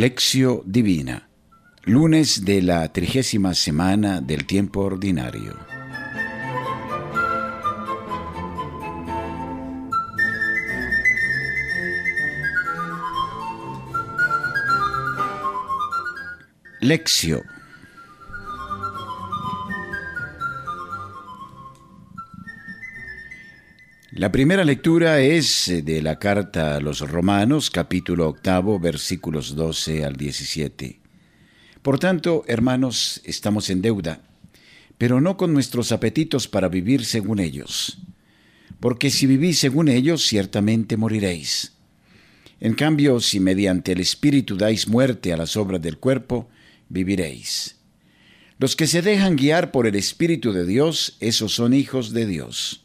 Lección Divina, lunes de la trigésima semana del tiempo ordinario. Lección La primera lectura es eh, de la carta a los Romanos, capítulo octavo, versículos 12 al 17. Por tanto, hermanos, estamos en deuda, pero no con nuestros apetitos para vivir según ellos. Porque si vivís según ellos, ciertamente moriréis. En cambio, si mediante el Espíritu dais muerte a las obras del cuerpo, viviréis. Los que se dejan guiar por el Espíritu de Dios, esos son hijos de Dios.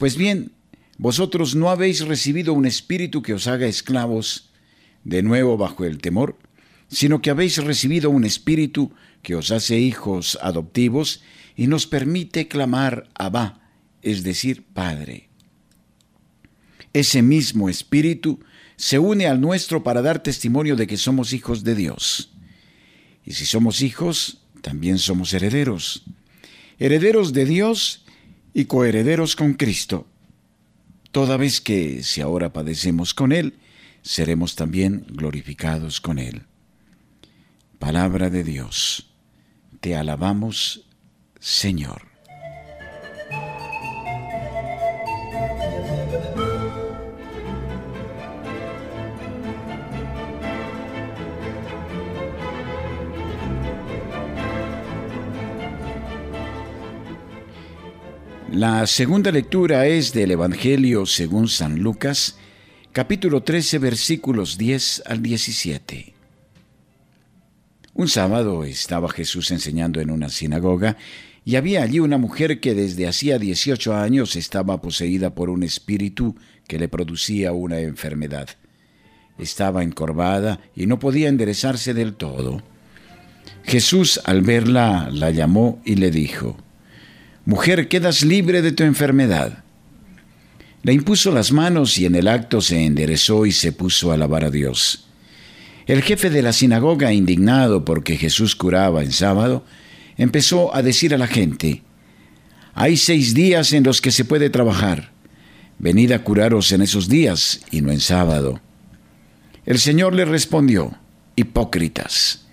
Pues bien, vosotros no habéis recibido un espíritu que os haga esclavos, de nuevo bajo el temor, sino que habéis recibido un espíritu que os hace hijos adoptivos y nos permite clamar Abba, es decir, Padre. Ese mismo espíritu se une al nuestro para dar testimonio de que somos hijos de Dios. Y si somos hijos, también somos herederos. Herederos de Dios y coherederos con Cristo, toda vez que si ahora padecemos con Él, seremos también glorificados con Él. Palabra de Dios, te alabamos, Señor. La segunda lectura es del Evangelio según San Lucas, capítulo 13, versículos 10 al 17. Un sábado estaba Jesús enseñando en una sinagoga y había allí una mujer que desde hacía 18 años estaba poseída por un espíritu que le producía una enfermedad. Estaba encorvada y no podía enderezarse del todo. Jesús al verla la llamó y le dijo, Mujer, quedas libre de tu enfermedad. Le impuso las manos y en el acto se enderezó y se puso a alabar a Dios. El jefe de la sinagoga, indignado porque Jesús curaba en sábado, empezó a decir a la gente, Hay seis días en los que se puede trabajar. Venid a curaros en esos días y no en sábado. El Señor le respondió, Hipócritas.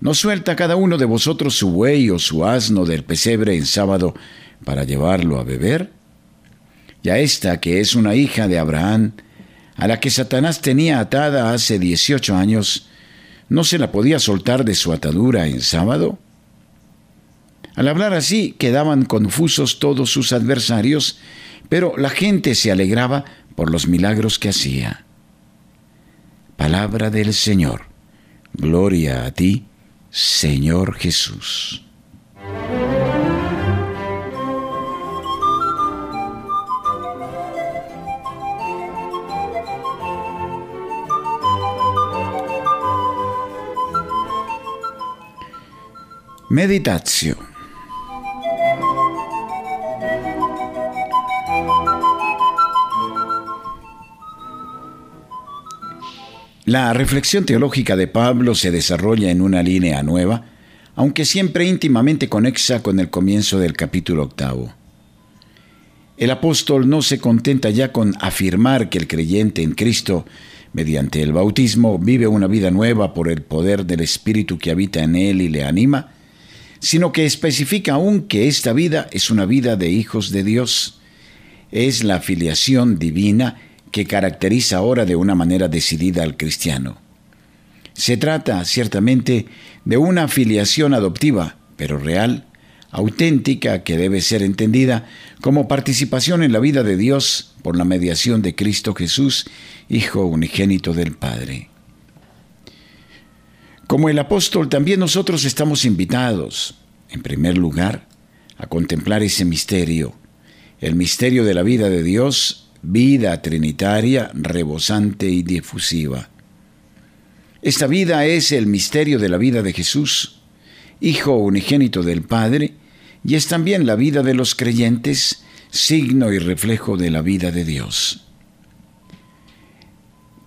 ¿No suelta cada uno de vosotros su buey o su asno del pesebre en sábado para llevarlo a beber? Y a esta, que es una hija de Abraham, a la que Satanás tenía atada hace dieciocho años, ¿no se la podía soltar de su atadura en sábado? Al hablar así quedaban confusos todos sus adversarios, pero la gente se alegraba por los milagros que hacía. Palabra del Señor. Gloria a ti, Señor Jesús. Meditación. La reflexión teológica de Pablo se desarrolla en una línea nueva, aunque siempre íntimamente conexa con el comienzo del capítulo octavo. El apóstol no se contenta ya con afirmar que el creyente en Cristo, mediante el bautismo, vive una vida nueva por el poder del Espíritu que habita en él y le anima, sino que especifica aún que esta vida es una vida de hijos de Dios. Es la filiación divina que caracteriza ahora de una manera decidida al cristiano. Se trata, ciertamente, de una afiliación adoptiva, pero real, auténtica, que debe ser entendida como participación en la vida de Dios por la mediación de Cristo Jesús, Hijo unigénito del Padre. Como el apóstol, también nosotros estamos invitados, en primer lugar, a contemplar ese misterio, el misterio de la vida de Dios vida trinitaria, rebosante y difusiva. Esta vida es el misterio de la vida de Jesús, Hijo unigénito del Padre, y es también la vida de los creyentes, signo y reflejo de la vida de Dios.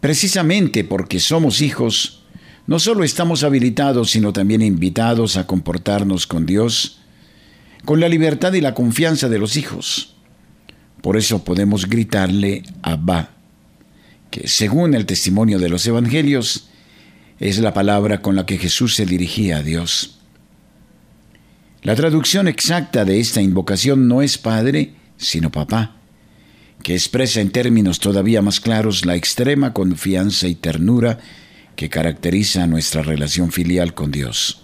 Precisamente porque somos hijos, no solo estamos habilitados, sino también invitados a comportarnos con Dios con la libertad y la confianza de los hijos. Por eso podemos gritarle Abba, que según el testimonio de los evangelios, es la palabra con la que Jesús se dirigía a Dios. La traducción exacta de esta invocación no es Padre, sino Papá, que expresa en términos todavía más claros la extrema confianza y ternura que caracteriza nuestra relación filial con Dios.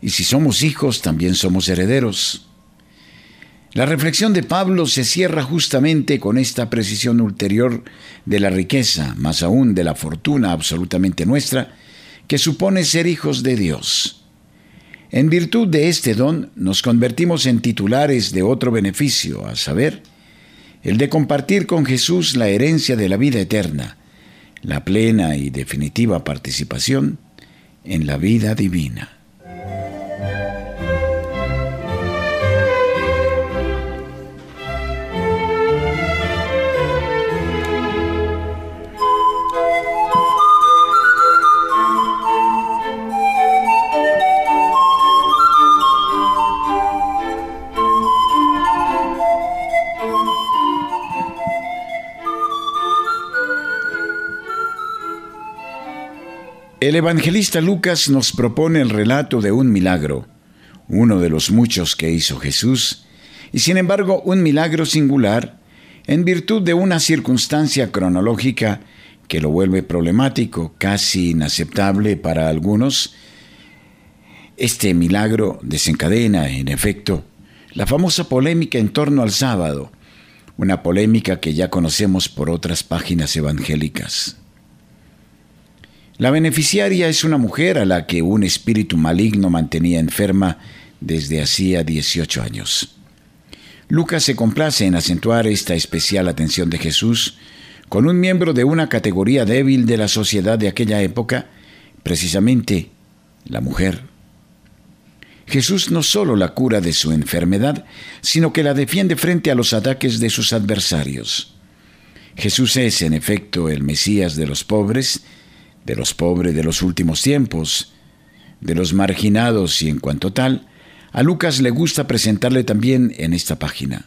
Y si somos hijos, también somos herederos. La reflexión de Pablo se cierra justamente con esta precisión ulterior de la riqueza, más aún de la fortuna absolutamente nuestra, que supone ser hijos de Dios. En virtud de este don nos convertimos en titulares de otro beneficio, a saber, el de compartir con Jesús la herencia de la vida eterna, la plena y definitiva participación en la vida divina. El evangelista Lucas nos propone el relato de un milagro, uno de los muchos que hizo Jesús, y sin embargo un milagro singular en virtud de una circunstancia cronológica que lo vuelve problemático, casi inaceptable para algunos. Este milagro desencadena, en efecto, la famosa polémica en torno al sábado, una polémica que ya conocemos por otras páginas evangélicas. La beneficiaria es una mujer a la que un espíritu maligno mantenía enferma desde hacía 18 años. Lucas se complace en acentuar esta especial atención de Jesús con un miembro de una categoría débil de la sociedad de aquella época, precisamente la mujer. Jesús no solo la cura de su enfermedad, sino que la defiende frente a los ataques de sus adversarios. Jesús es, en efecto, el Mesías de los pobres, de los pobres de los últimos tiempos, de los marginados y en cuanto tal, a Lucas le gusta presentarle también en esta página.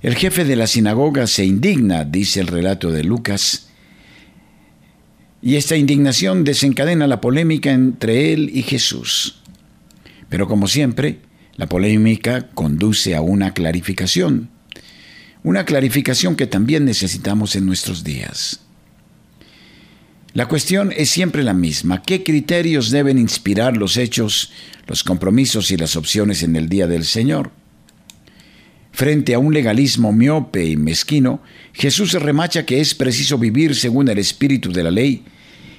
El jefe de la sinagoga se indigna, dice el relato de Lucas, y esta indignación desencadena la polémica entre él y Jesús. Pero como siempre, la polémica conduce a una clarificación, una clarificación que también necesitamos en nuestros días. La cuestión es siempre la misma. ¿Qué criterios deben inspirar los hechos, los compromisos y las opciones en el día del Señor? Frente a un legalismo miope y mezquino, Jesús remacha que es preciso vivir según el espíritu de la ley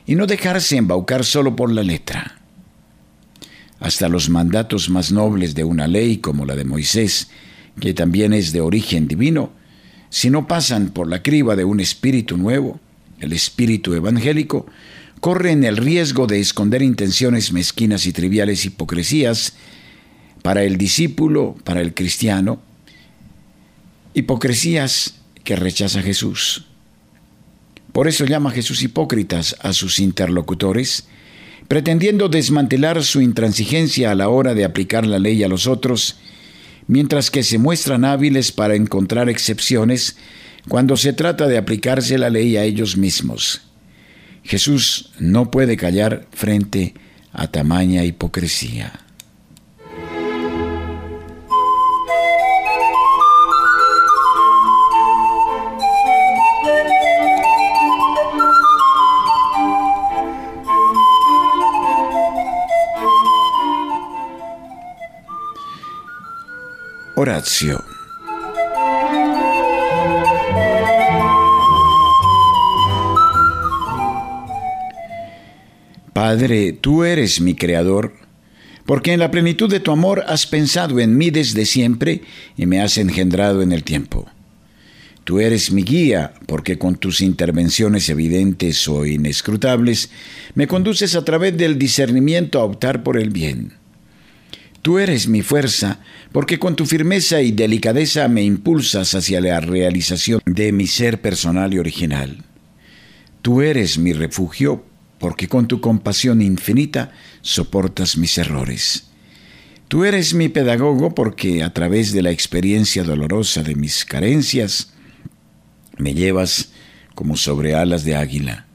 y no dejarse embaucar solo por la letra. Hasta los mandatos más nobles de una ley como la de Moisés, que también es de origen divino, si no pasan por la criba de un espíritu nuevo, el espíritu evangélico, corren el riesgo de esconder intenciones mezquinas y triviales hipocresías para el discípulo, para el cristiano, hipocresías que rechaza Jesús. Por eso llama Jesús hipócritas a sus interlocutores, pretendiendo desmantelar su intransigencia a la hora de aplicar la ley a los otros, mientras que se muestran hábiles para encontrar excepciones cuando se trata de aplicarse la ley a ellos mismos. Jesús no puede callar frente a tamaña hipocresía. Padre, tú eres mi Creador, porque en la plenitud de tu amor has pensado en mí desde siempre y me has engendrado en el tiempo. Tú eres mi guía, porque con tus intervenciones evidentes o inescrutables me conduces a través del discernimiento a optar por el bien. Tú eres mi fuerza, porque con tu firmeza y delicadeza me impulsas hacia la realización de mi ser personal y original. Tú eres mi refugio porque con tu compasión infinita soportas mis errores. Tú eres mi pedagogo porque a través de la experiencia dolorosa de mis carencias me llevas como sobre alas de águila.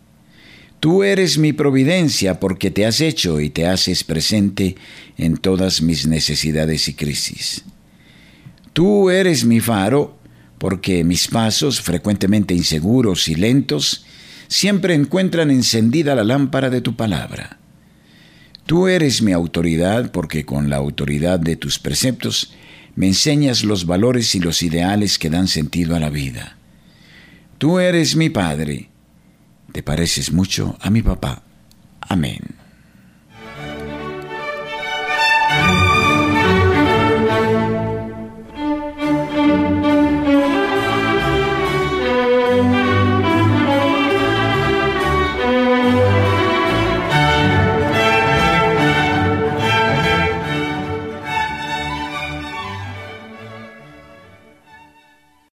Tú eres mi providencia porque te has hecho y te haces presente en todas mis necesidades y crisis. Tú eres mi faro porque mis pasos, frecuentemente inseguros y lentos, siempre encuentran encendida la lámpara de tu palabra. Tú eres mi autoridad porque con la autoridad de tus preceptos me enseñas los valores y los ideales que dan sentido a la vida. Tú eres mi Padre. Te pareces mucho a mi papá. Amén.